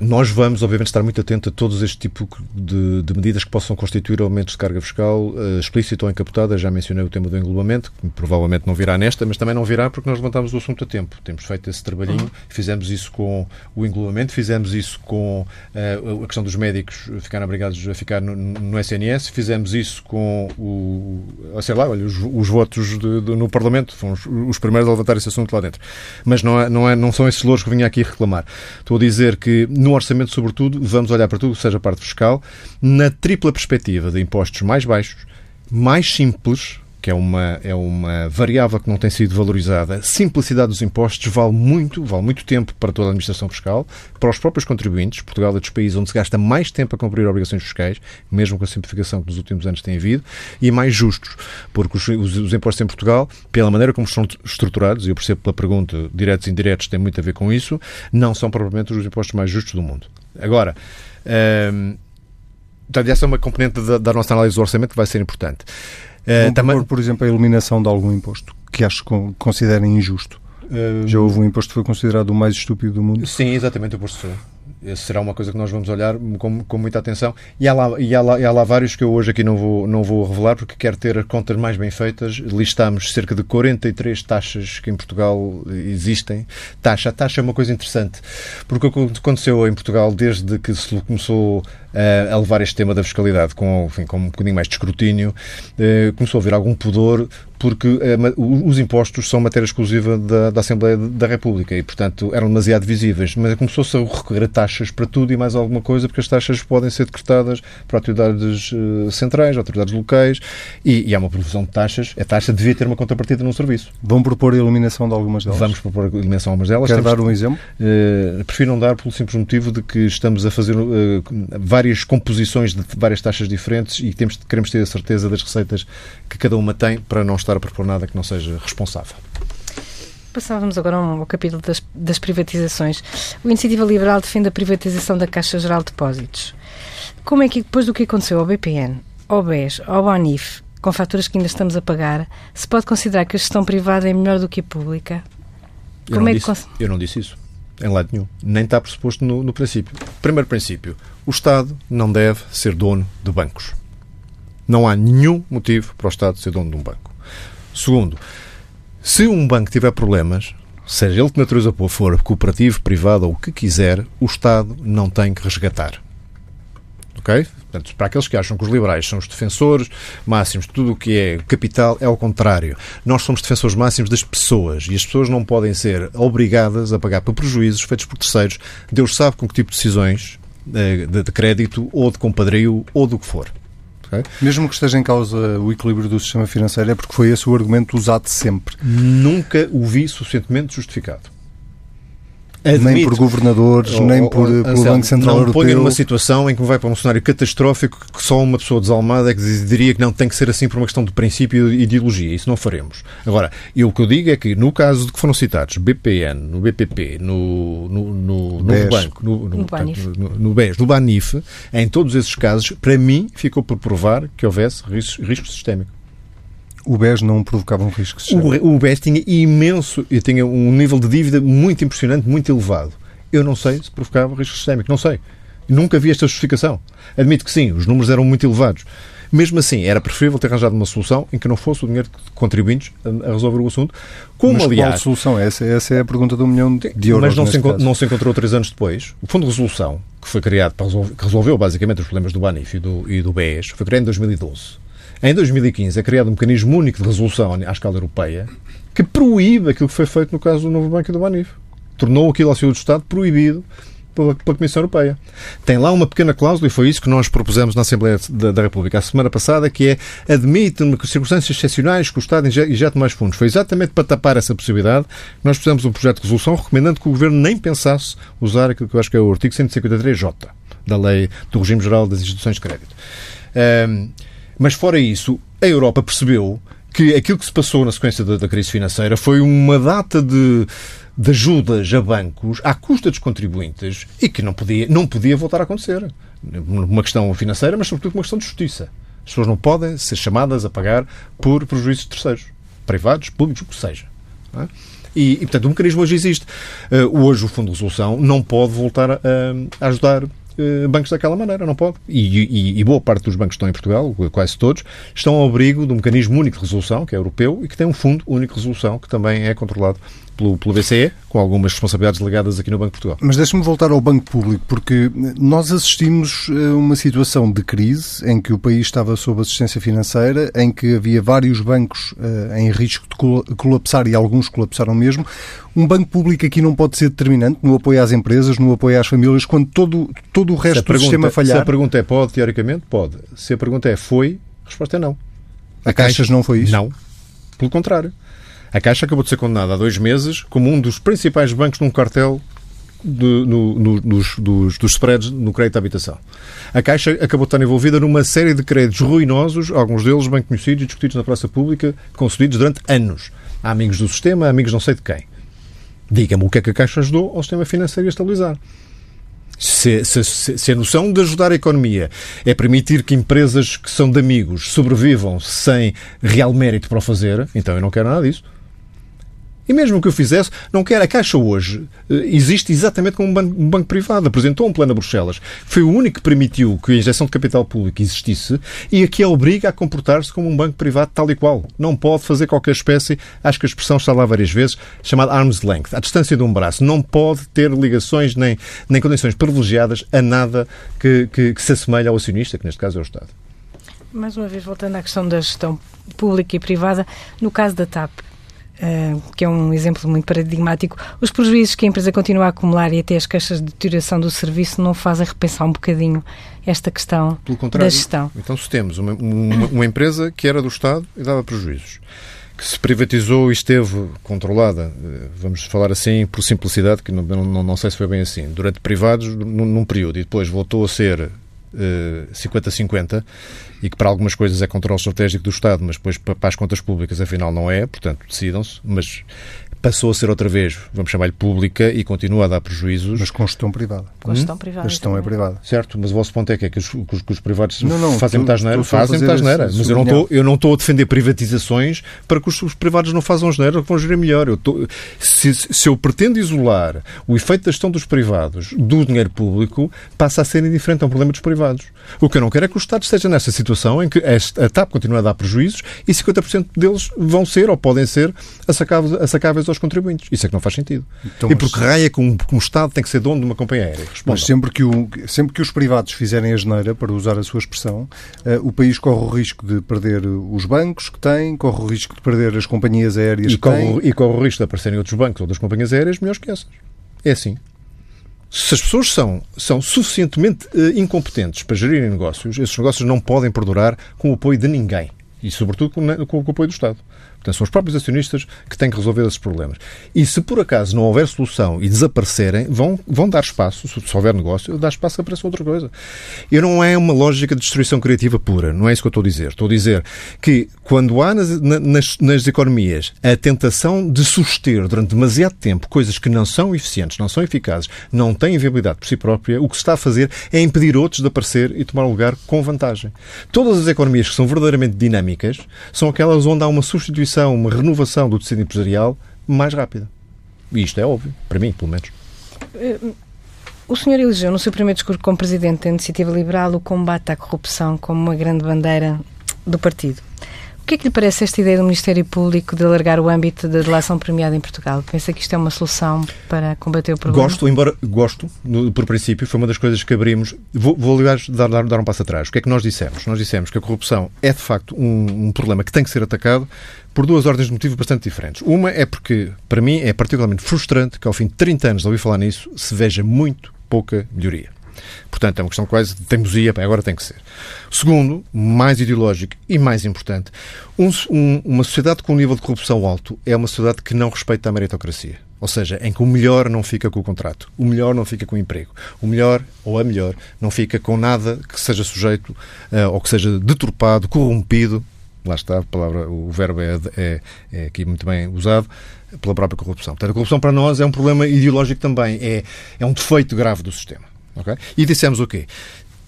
Nós vamos, obviamente, estar muito atentos a todos este tipo de, de, medidas que possam constituir aumentos de carga fiscal uh, explícita ou encapotada. Já mencionei o tema do englobamento, que provavelmente não virá nesta, mas também não virá porque nós levantámos o assunto a tempo. Temos feito esse trabalhinho, uhum. fizemos isso com o englobamento, fizemos isso com uh, a questão dos médicos ficarem obrigados a ficar no, no SNS, fizemos isso com o, sei lá, olha, os, os votos de, de, no Parlamento, foram os, os, primeiros a levantar esse assunto lá dentro. Mas não, é, não, é, não são esses louros que vinha aqui reclamar. Estou a dizer que no orçamento, sobretudo, vamos olhar para tudo, seja a parte fiscal, na tripla perspectiva de impostos mais baixos, mais simples, que é uma, é uma variável que não tem sido valorizada. Simplicidade dos impostos vale muito, vale muito tempo para toda a administração fiscal, para os próprios contribuintes. Portugal é dos países onde se gasta mais tempo a cumprir obrigações fiscais, mesmo com a simplificação que nos últimos anos tem havido, e mais justos, porque os, os, os impostos em Portugal, pela maneira como estão estruturados, e eu percebo pela pergunta, diretos e indiretos tem muito a ver com isso, não são propriamente os impostos mais justos do mundo. Agora, hum, essa é uma componente da, da, nossa análise do orçamento que vai ser importante. Uh, também... por exemplo, a eliminação de algum imposto que acho que considerem injusto. Uh, Já houve um imposto que foi considerado o mais estúpido do mundo? Sim, exatamente, o imposto será uma coisa que nós vamos olhar com, com muita atenção. E há, lá, e, há lá, e há lá vários que eu hoje aqui não vou, não vou revelar porque quero ter as contas mais bem feitas. Listamos cerca de 43 taxas que em Portugal existem. Taxa, taxa é uma coisa interessante. Porque o que aconteceu em Portugal desde que se começou a levar este tema da fiscalidade com, enfim, com um bocadinho mais de escrutínio, eh, começou a haver algum pudor porque eh, os impostos são matéria exclusiva da, da, Assembleia da República e, portanto, eram demasiado visíveis. Mas começou-se a recorrer a taxas para tudo e mais alguma coisa, porque as taxas podem ser decretadas por autoridades uh, centrais, autoridades locais, e, e há uma provisão de taxas. A taxa devia ter uma contrapartida num serviço. Vão propor a eliminação de algumas delas? Vamos propor a eliminação de algumas delas. Quer dar um exemplo? Uh, prefiro não dar pelo simples motivo de que estamos a fazer uh, várias composições de várias taxas diferentes e temos, queremos ter a certeza das receitas que cada uma tem para não estar a propor nada que não seja responsável. Passávamos agora ao capítulo das, das privatizações. O Iniciativa Liberal defende a privatização da Caixa Geral de Depósitos. Como é que, depois do que aconteceu ao BPN, ao BES, ao BONIF, com faturas que ainda estamos a pagar, se pode considerar que a gestão privada é melhor do que a pública? Eu, Como não, é disse, que... eu não disse isso. Em lado nenhum. Nem está pressuposto no, no princípio. Primeiro princípio: o Estado não deve ser dono de bancos. Não há nenhum motivo para o Estado ser dono de um banco. Segundo, se um banco tiver problemas, seja ele que natureza for, cooperativo, privado ou o que quiser, o Estado não tem que resgatar. Ok? Portanto, para aqueles que acham que os liberais são os defensores máximos de tudo o que é capital, é ao contrário. Nós somos defensores máximos das pessoas e as pessoas não podem ser obrigadas a pagar por prejuízos feitos por terceiros. Deus sabe com que tipo de decisões eh, de, de crédito ou de compadrio ou do que for. Okay? Mesmo que esteja em causa o equilíbrio do sistema financeiro, é porque foi esse o argumento usado sempre. Nunca o vi suficientemente justificado. Admito, nem por governadores, ou, nem por, ou, pelo Banco Central não Europeu. Não ponha numa situação em que vai para um cenário catastrófico que só uma pessoa desalmada é que diria que não tem que ser assim por uma questão de princípio e ideologia. Isso não faremos. Agora, eu, o que eu digo é que no caso de que foram citados BPN, no BPP, no, no, no Novo Banco, no, no, no, Banif. no, no BES, no Banif, em todos esses casos, para mim, ficou por provar que houvesse risco, risco sistémico. O BES não provocava um risco O, o BES tinha imenso, e tinha um nível de dívida muito impressionante, muito elevado. Eu não sei se provocava risco sistémico, não sei. Nunca vi esta justificação. Admito que sim, os números eram muito elevados. Mesmo assim, era preferível ter arranjado uma solução em que não fosse o dinheiro de contribuintes a, resolver o assunto. Como, Mas aliás, qual solução? Essa, essa é a pergunta do milhão de euros. Mas não se, não se, encontrou três anos depois. O Fundo de Resolução, que foi criado para resolver, que resolveu basicamente os problemas do BANIF e do, e do BES, foi criado em 2012. Em 2015 é criado um mecanismo único de resolução à escala europeia que proíbe aquilo que foi feito no caso do Novo Banco do Banif. Tornou aquilo ao seu do Estado proibido pela, pela, Comissão Europeia. Tem lá uma pequena cláusula, e foi isso que nós propusemos na Assembleia da, da República a semana passada, que é admite circunstâncias excepcionais que o Estado injete mais fundos. Foi exatamente para tapar essa possibilidade que nós fizemos um projeto de resolução recomendando que o Governo nem pensasse usar aquilo que eu acho que é o artigo 153J da Lei do Regime Geral das Instituições de Crédito. Um, mas fora isso, a Europa percebeu que aquilo que se passou na sequência da, da crise financeira foi uma data de, de, ajudas a bancos à custa dos contribuintes e que não podia, não podia voltar a acontecer. Uma questão financeira, mas sobretudo uma questão de justiça. As pessoas não podem ser chamadas a pagar por prejuízos de terceiros, privados, públicos, o que seja. É? E, e, portanto, o mecanismo hoje existe. Uh, hoje o Fundo de Resolução não pode voltar a, a ajudar bancos daquela maneira, não pode. E, e, e, boa parte dos bancos que estão em Portugal, quase todos, estão ao abrigo do mecanismo único de resolução, que é europeu, e que tem um fundo único de resolução, que também é controlado pelo, pelo BCE, com algumas responsabilidades delegadas aqui no Banco de Portugal. Mas deixe-me voltar ao Banco Público, porque nós assistimos a uma situação de crise em que o país estava sob assistência financeira, em que havia vários bancos uh, em risco de colapsar e alguns colapsaram mesmo. Um banco público aqui não pode ser determinante no apoio às empresas, no apoio às famílias, quando todo, todo o resto do sistema falhar? Se a pergunta é pode, teoricamente, pode. Se a pergunta é foi, a resposta é não. A, a Caixas não foi isso? Não. Pelo contrário. A Caixa acabou de ser condenada há dois meses como um dos principais bancos num cartel de, no, no, dos, dos, dos spreads no crédito à habitação. A Caixa acabou de estar envolvida numa série de créditos ruinosos, alguns deles bem conhecidos e discutidos na praça pública, concedidos durante anos. Há amigos do sistema, amigos não sei de quem. Diga-me o que é que a Caixa ajudou ao sistema financeiro a estabilizar. Se, se, se, a noção de ajudar a economia é permitir que empresas que são de amigos sobrevivam sem real mérito para o fazer, então eu não quero nada disso. E mesmo que eu fizesse, não quero. A Caixa hoje eh, existe exatamente como um banco, um banco, privado. Apresentou um plano a Bruxelas. Foi o único que permitiu que a injeção de capital público existisse e aqui a obriga a comportar-se como um banco privado tal e qual. Não pode fazer qualquer espécie, acho que a expressão está lá várias vezes, chamada arm's length, à distância de um braço. Não pode ter ligações nem, nem condições privilegiadas a nada que, que, que se assemelhe ao acionista, que neste caso é o Estado. Mais uma vez, voltando à questão da gestão pública e privada, no caso da TAP, Uh, que é um exemplo muito paradigmático, os prejuízos que a empresa continua a acumular e até as queixas de deterioração do serviço não fazem repensar um bocadinho esta questão da gestão. Então, se temos uma, uma, uma, empresa que era do Estado e dava prejuízos, que se privatizou e esteve controlada, eh, vamos falar assim por simplicidade, que não, não, não sei se foi bem assim, durante privados num, num período e depois voltou a ser 50-50 uh, e que para algumas coisas é controle estratégico do Estado, mas depois para as contas públicas afinal não é, portanto decidam-se, mas passou a ser outra vez, vamos chamar-lhe pública, e continua a dar prejuízos. Mas com gestão privada. Com gestão hum? privada. A gestão é privada. Certo, mas o vosso ponto é que, é que, os, que, os, que os privados não, não, fazem muita asneira. Fazem muita asneira. Mas eu não, estou, eu não estou a defender privatizações para que os, os privados não façam asneira, que vão gerir melhor. Eu estou, se, se eu pretendo isolar o efeito da gestão dos privados do dinheiro público, passa a ser indiferente ao problema dos privados. O que eu não quero é que o Estado esteja nessa situação em que a TAP continua a dar prejuízos e 50% deles vão ser ou podem ser assacáveis aos contribuintes. Isso é que não faz sentido. Então, e porque raia que um, um Estado tem que ser dono de uma companhia aérea? Mas sempre que, o, sempre que os privados fizerem a geneira, para usar a sua expressão, uh, o país corre o risco de perder os bancos que tem, corre o risco de perder as companhias aéreas e que corre, tem. E corre o risco de aparecerem outros bancos ou das companhias aéreas melhores que essas. É assim. Se as pessoas são, são suficientemente uh, incompetentes para gerirem negócios, esses negócios não podem perdurar com o apoio de ninguém. E, sobretudo, com, com o apoio do Estado. Portanto, são os próprios acionistas que têm que resolver esses problemas. E se por acaso não houver solução e desaparecerem, vão, vão dar espaço, se houver negócio, dar espaço que apareça outra coisa. E não é uma lógica de destruição criativa pura, não é isso que eu estou a dizer. Estou a dizer que quando há nas, nas, nas economias a tentação de suster durante demasiado tempo coisas que não são eficientes, não são eficazes, não têm viabilidade por si própria, o que se está a fazer é impedir outros de aparecer e tomar lugar com vantagem. Todas as economias que são verdadeiramente dinâmicas são aquelas onde há uma substituição substituição, uma renovação do tecido empresarial mais rápida. E isto é óbvio, para mim, pelo menos. O senhor elegeu no seu primeiro discurso como presidente da Iniciativa Liberal o combate à corrupção como uma grande bandeira do partido que é que lhe parece esta ideia do Ministério Público de alargar o âmbito da delação premiada em Portugal? Pensa que isto é uma solução para combater o problema? Gosto, embora gosto, no, por princípio, foi uma das coisas que abrimos. Vou, vou aliás, dar, dar, dar, um passo atrás. O que é que nós dissemos? Nós dissemos que a corrupção é, de facto, um, um problema que tem que ser atacado por duas ordens de motivos bastante diferentes. Uma é porque, para mim, é particularmente frustrante que, ao fim de 30 anos de ouvir falar nisso, se veja muito pouca melhoria. Portanto, é uma questão quase de teimosia, agora tem que ser. Segundo, mais ideológico e mais importante, um, um, uma sociedade com um nível de corrupção alto é uma sociedade que não respeita a meritocracia. Ou seja, em que o melhor não fica com o contrato, o melhor não fica com o emprego, o melhor ou a melhor não fica com nada que seja sujeito uh, ou que seja deturpado, corrompido. Lá está, a palavra, o verbo é, é, é aqui muito bem usado pela própria corrupção. Portanto, a corrupção para nós é um problema ideológico também, é, é um defeito grave do sistema. Okay? E dissemos o quê?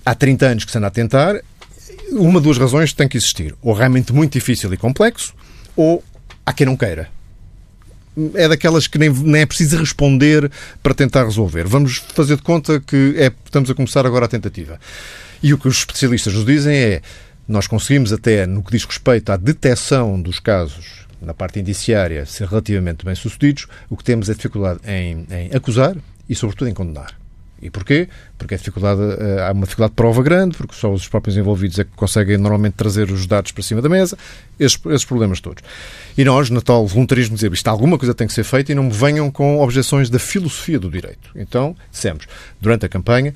Há 30 anos que se anda a tentar, uma duas razões tem que existir. Ou realmente muito difícil e complexo, ou há quem não queira. É daquelas que nem, nem é preciso responder para tentar resolver. Vamos fazer de conta que é, estamos a começar agora a tentativa. E o que os especialistas nos dizem é nós conseguimos até, no que diz respeito à detecção dos casos na parte indiciária, ser relativamente bem sucedidos, o que temos é dificuldade em, em acusar e, sobretudo, em condenar. E porquê? Porque a dificuldade, eh, há uma dificuldade de prova grande, porque só os próprios envolvidos é que conseguem normalmente trazer os dados para cima da mesa, esses, esses problemas todos. E nós, na tal voluntarismo, dizer isto alguma coisa tem que ser feita e não me venham com objeções da filosofia do direito. Então, dissemos, durante a campanha,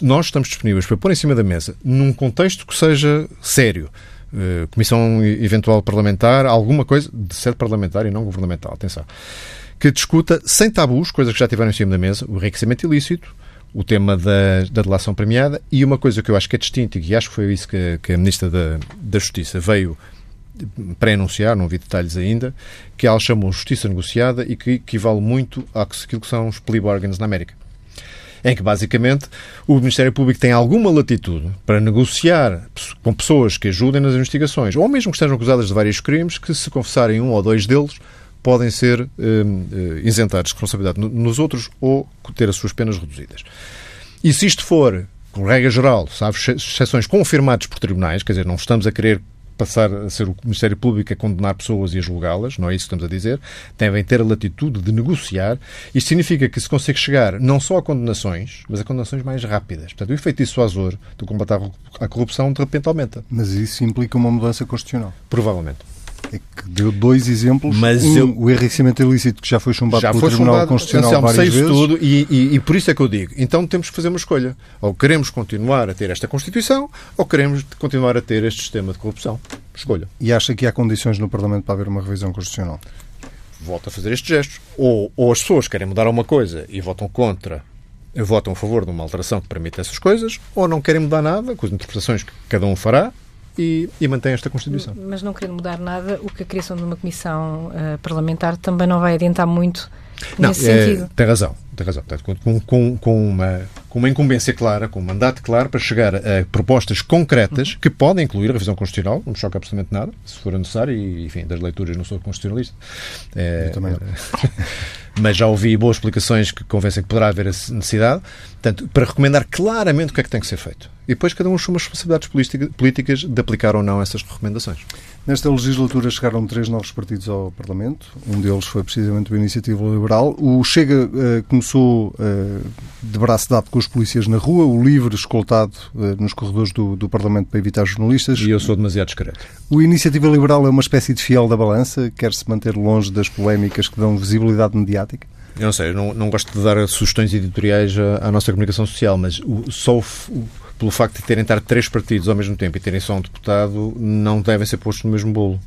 nós estamos disponíveis para pôr em cima da mesa, num contexto que seja sério, eh, comissão eventual parlamentar, alguma coisa de sede parlamentar e não governamental, atenção, que discuta sem tabus, coisas que já tiveram em cima da mesa, o enriquecimento ilícito, o tema da, da delação premiada e uma coisa que eu acho que é distinta e acho que foi isso que, que a Ministra da, da Justiça veio pré-anunciar, não vi detalhes ainda, que ela chamou justiça negociada e que equivale muito àquilo que são os plea bargains na América. Em que, basicamente, o Ministério Público tem alguma latitude para negociar com pessoas que ajudem nas investigações, ou mesmo que estejam acusadas de vários crimes, que se confessarem um ou dois deles, podem ser uh, isentados de responsabilidade nos outros ou ter as suas penas reduzidas. E se isto for, com regra geral, sabe, exceções confirmadas por tribunais, quer dizer, não estamos a querer passar a ser o Ministério Público a condenar pessoas e a julgá-las, não é isso que estamos a dizer, devem ter a latitude de negociar. Isto significa que se consegue chegar não só a condenações, mas a condenações mais rápidas. Portanto, o efeito dissuasor do combate à corrupção de repente aumenta. Mas isso implica uma mudança constitucional? Provavelmente. É que deu dois exemplos. Mas um, eu, o enriquecimento ilícito que já foi chumbado já pelo foi Tribunal chumbado, Constitucional várias vezes. tudo e, e, e, por isso é que eu digo, então temos que fazer uma escolha. Ou queremos continuar a ter esta Constituição ou queremos continuar a ter este sistema de corrupção. Escolha. E acha que há condições no Parlamento para haver uma revisão constitucional? Volto a fazer estes gestos. Ou, ou as pessoas querem mudar alguma coisa e votam contra votam a favor de uma alteração que permita essas coisas, ou não querem mudar nada, com as interpretações que cada um fará, e, e mantém esta Constituição. Mas não querendo mudar nada, o que a criação de uma comissão uh, parlamentar também não vai adiantar muito não, nesse é, sentido. Tem razão, tem razão. Com, com, com, uma, com uma incumbência clara, com um mandato claro para chegar a propostas concretas uhum. que podem incluir a revisão constitucional, não me choca absolutamente nada, se for necessário, e enfim, das leituras não sou constitucionalista. É, Eu também não. mas já ouvi boas explicações que convencem que poderá haver essa necessidade, portanto, para recomendar claramente o que é que tem que ser feito. E depois cada um assume as responsabilidades políticas de aplicar ou não essas recomendações. Nesta legislatura chegaram três novos partidos ao Parlamento. Um deles foi precisamente o Iniciativa Liberal. O Chega uh, começou uh, de braço dado com os polícias na rua, o Livre escoltado uh, nos corredores do, do, Parlamento para evitar jornalistas. E eu sou demasiado discreto. O Iniciativa Liberal é uma espécie de fiel da balança, quer-se manter longe das polémicas que dão visibilidade mediática? Eu não sei, eu não, não gosto de dar sugestões editoriais à, à nossa comunicação social, mas o, só o, pelo facto de terem estar três partidos ao mesmo tempo e terem só um deputado, não devem ser postos no mesmo bolo.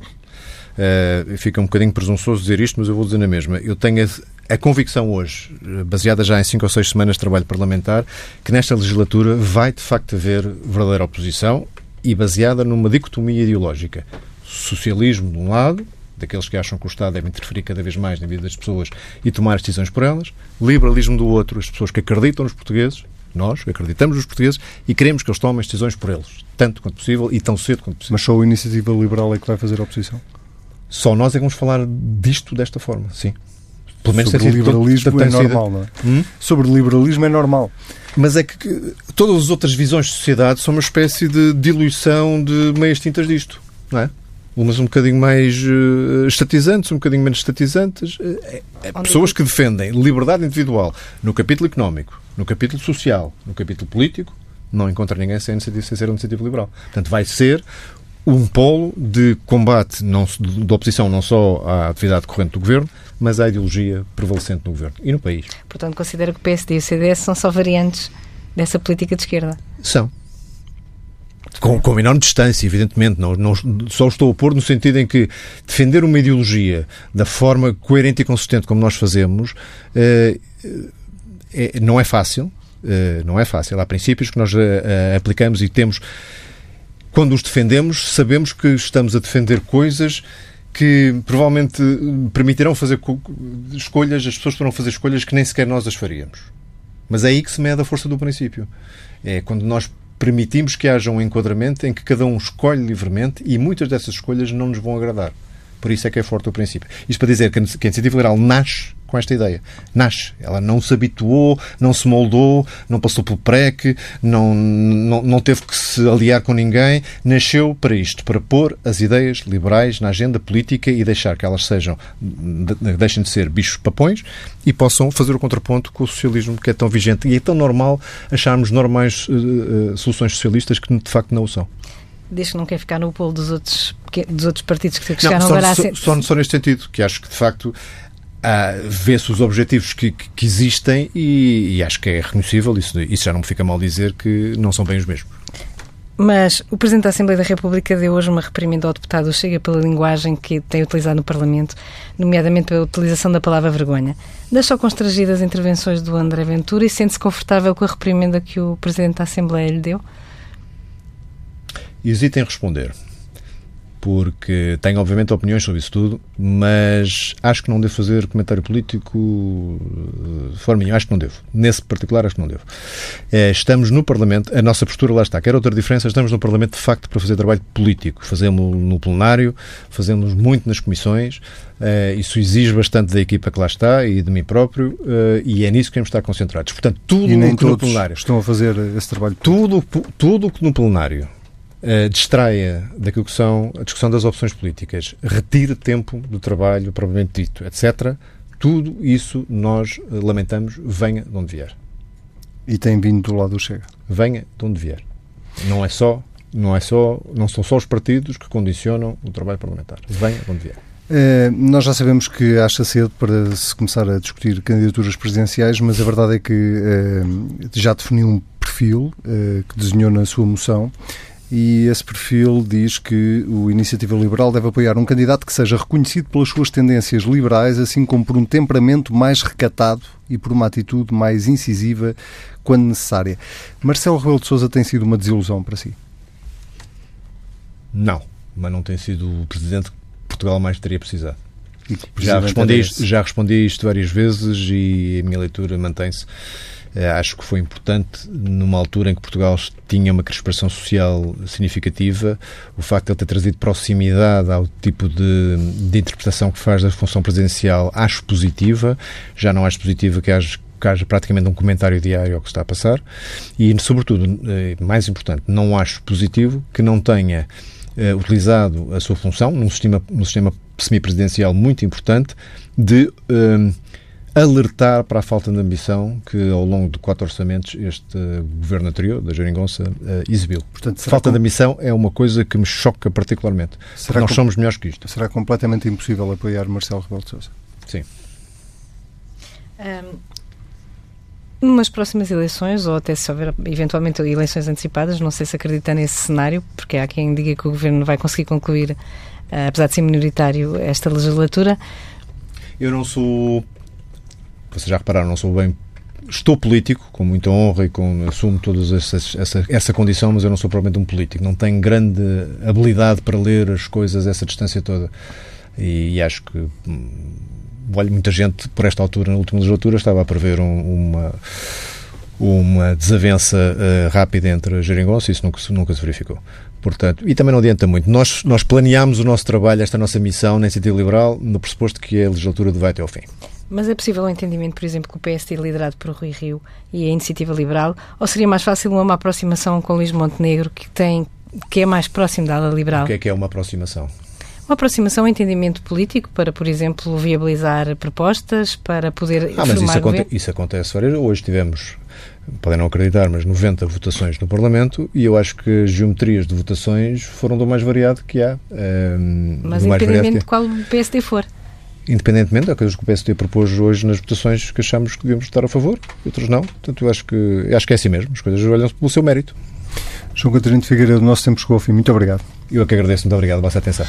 Uh, fica um bocadinho presunçoso dizer isto, mas eu vou dizer na mesma. Eu tenho a, a, convicção hoje, baseada já em cinco ou seis semanas de trabalho parlamentar, que nesta legislatura vai de facto haver verdadeira oposição e baseada numa dicotomia ideológica. Socialismo de um lado, daqueles que acham que o Estado deve interferir cada vez mais na vida das pessoas e tomar as decisões por elas. Liberalismo do outro, as pessoas que acreditam nos portugueses, nós acreditamos nos portugueses e queremos que eles tomem as decisões por eles, tanto quanto possível e tão cedo quanto possível. Mas só a iniciativa liberal é que vai fazer a oposição? Só nós é que vamos falar disto desta forma, sim. Pelo menos Sobre o liberalismo todo, é normal, não é? Hum? Sobre o liberalismo é normal. Mas é que, que todas as outras visões de sociedade são uma espécie de diluição de meias tintas disto, não é? umas um bocadinho mais uh, estatizantes, um bocadinho menos estatizantes. Uh, é, é pessoas que defendem liberdade individual no capítulo económico, no capítulo social, no capítulo político, não encontra ninguém sem, sem ser uma iniciativa liberal. Portanto, vai ser um polo de combate não, de oposição não só à atividade corrente do governo, mas à ideologia prevalecente no governo e no país. Portanto, considera que o PSD e o CDS são só variantes dessa política de esquerda? São. Com, com enorme distância, evidentemente. Não, não, só estou a pôr no sentido em que defender uma ideologia da forma coerente e consistente como nós fazemos eh, é, não é fácil. Eh, não é fácil. Há princípios que nós eh, aplicamos e temos. Quando os defendemos, sabemos que estamos a defender coisas que provavelmente permitirão fazer escolhas, as pessoas poderão fazer escolhas que nem sequer nós as faríamos. Mas é aí que se mede a força do princípio. É quando nós permitimos que haja um enquadramento em que cada um escolhe livremente e muitas dessas escolhas não nos vão agradar. Por isso é que é forte o princípio. Isto para dizer que a iniciativa liberal nasce com esta ideia. Nasce. Ela não se habituou, não se moldou, não passou pelo PREC, não, não, não teve que se aliar com ninguém. Nasceu para isto, para pôr as ideias liberais na agenda política e deixar que elas sejam, deixem de ser bichos papões e possam fazer o contraponto com o socialismo que é tão vigente. E é tão normal acharmos normais uh, uh, soluções socialistas que de facto não o são desde que não quer ficar no polo dos outros, dos outros partidos que chegaram não, só, agora a ser... Só, só neste sentido, que acho que de facto vê-se os objetivos que, que, que existem e, e, acho que é reconhecível, isso, isso já não me fica mal dizer que não são bem os mesmos. Mas o Presidente da Assembleia da República deu hoje uma reprimenda ao deputado Chega pela linguagem que tem utilizado no Parlamento, nomeadamente pela utilização da palavra vergonha. Deixa constrangidas as intervenções do André Ventura e sente-se confortável com a reprimenda que o Presidente da Assembleia lhe deu? Hesito em responder porque tenho obviamente opiniões sobre isso tudo, mas acho que não devo fazer comentário político eh, de forma nenhuma. Acho que não devo. Nesse particular, acho que não devo. É, estamos no Parlamento, a nossa postura lá está. Quer outra diferença, estamos no Parlamento de facto para fazer trabalho político. Fazemos no plenário, fazemos muito nas comissões. É, isso exige bastante da equipa que lá está e de mim próprio, é, e é nisso que temos de estar concentrados. Portanto, tudo o que no plenário. Estão a fazer esse trabalho. Tudo, tudo que no plenário uh, distraia daquilo que são a discussão das opções políticas, retire tempo do trabalho propriamente dito, etc., tudo isso nós uh, lamentamos, venha de onde vier. E tem vindo do lado do Chega? Venha de onde vier. Não é só, não é só, não são só os partidos que condicionam o trabalho parlamentar. Venha de onde vier. Uh, nós já sabemos que acha cedo para se começar a discutir candidaturas presidenciais, mas a verdade é que uh, já definiu um perfil uh, que desenhou na sua moção e esse perfil diz que o Iniciativa Liberal deve apoiar um candidato que seja reconhecido pelas suas tendências liberais, assim como por um temperamento mais recatado e por uma atitude mais incisiva quando necessária. Marcelo Rebelo de Sousa tem sido uma desilusão para si? Não, mas não tem sido o presidente que Portugal mais teria precisado. Já respondi, isto, já respondi isto várias vezes e a minha leitura mantém-se. Eh, acho que foi importante, numa altura em que Portugal tinha uma crispação social significativa, o facto de ele ter trazido proximidade ao tipo de, de interpretação que faz da função presidencial, acho positiva. Já não acho positiva que haja que haja praticamente um comentário diário ao que está a passar e, sobretudo, eh, mais importante, não acho positivo que não tenha uh, utilizado a sua função num sistema, num sistema semipresidencial muito importante de uh, alertar para a falta de ambição que, ao longo de quatro orçamentos, este governo anterior, da Jeringonça, exibiu. Portanto, falta com... de ambição é uma coisa que me choca particularmente. Será nós com... somos melhores que isto. Será completamente impossível apoiar Marcelo Rebelo de Sousa? Sim. Um, Numas próximas eleições, ou até se houver eventualmente eleições antecipadas, não sei se acredita nesse cenário, porque há quem diga que o governo vai conseguir concluir, uh, apesar de ser minoritário, esta legislatura. Eu não sou. Vocês já repararam, não sou bem. Estou político, com muita honra e com, assumo toda essa, essa condição, mas eu não sou propriamente um político. Não tenho grande habilidade para ler as coisas essa distância toda. E, e acho que hum, olha, muita gente, por esta altura, na última legislatura, estava a prever um, uma uma desavença uh, rápida entre a Jeringonça, isso nunca, nunca se verificou. Portanto, e também não adianta muito. Nós, nós planeámos o nosso trabalho, esta nossa missão na Iniciativa Liberal, no pressuposto que a legislatura vai até ao fim. Mas é possível o entendimento, por exemplo, que o PSD é liderado por Rui Rio e a Iniciativa Liberal, ou seria mais fácil uma aproximação com Luís Montenegro, que, tem, que é mais próximo da ala liberal? O que é que é uma aproximação? Uma aproximação ao entendimento político para, por exemplo, viabilizar propostas, para poder ah, mas isso, aconte isso acontece várias Hoje tivemos, podem não acreditar, mas 90 votações no Parlamento e eu acho que as geometrias de votações foram do mais variado que há. Um, mas independentemente de qual o PSD for independentemente daquilo que o PSD propôs hoje nas votações que achamos que devíamos estar a favor, outros não. Portanto, eu acho que, acho que é assim mesmo. As coisas olham pelo seu mérito. João Catarino Figueiredo, o nosso tempo chegou ao fim. Muito obrigado. Eu é que agradeço. Muito obrigado pela vossa atenção.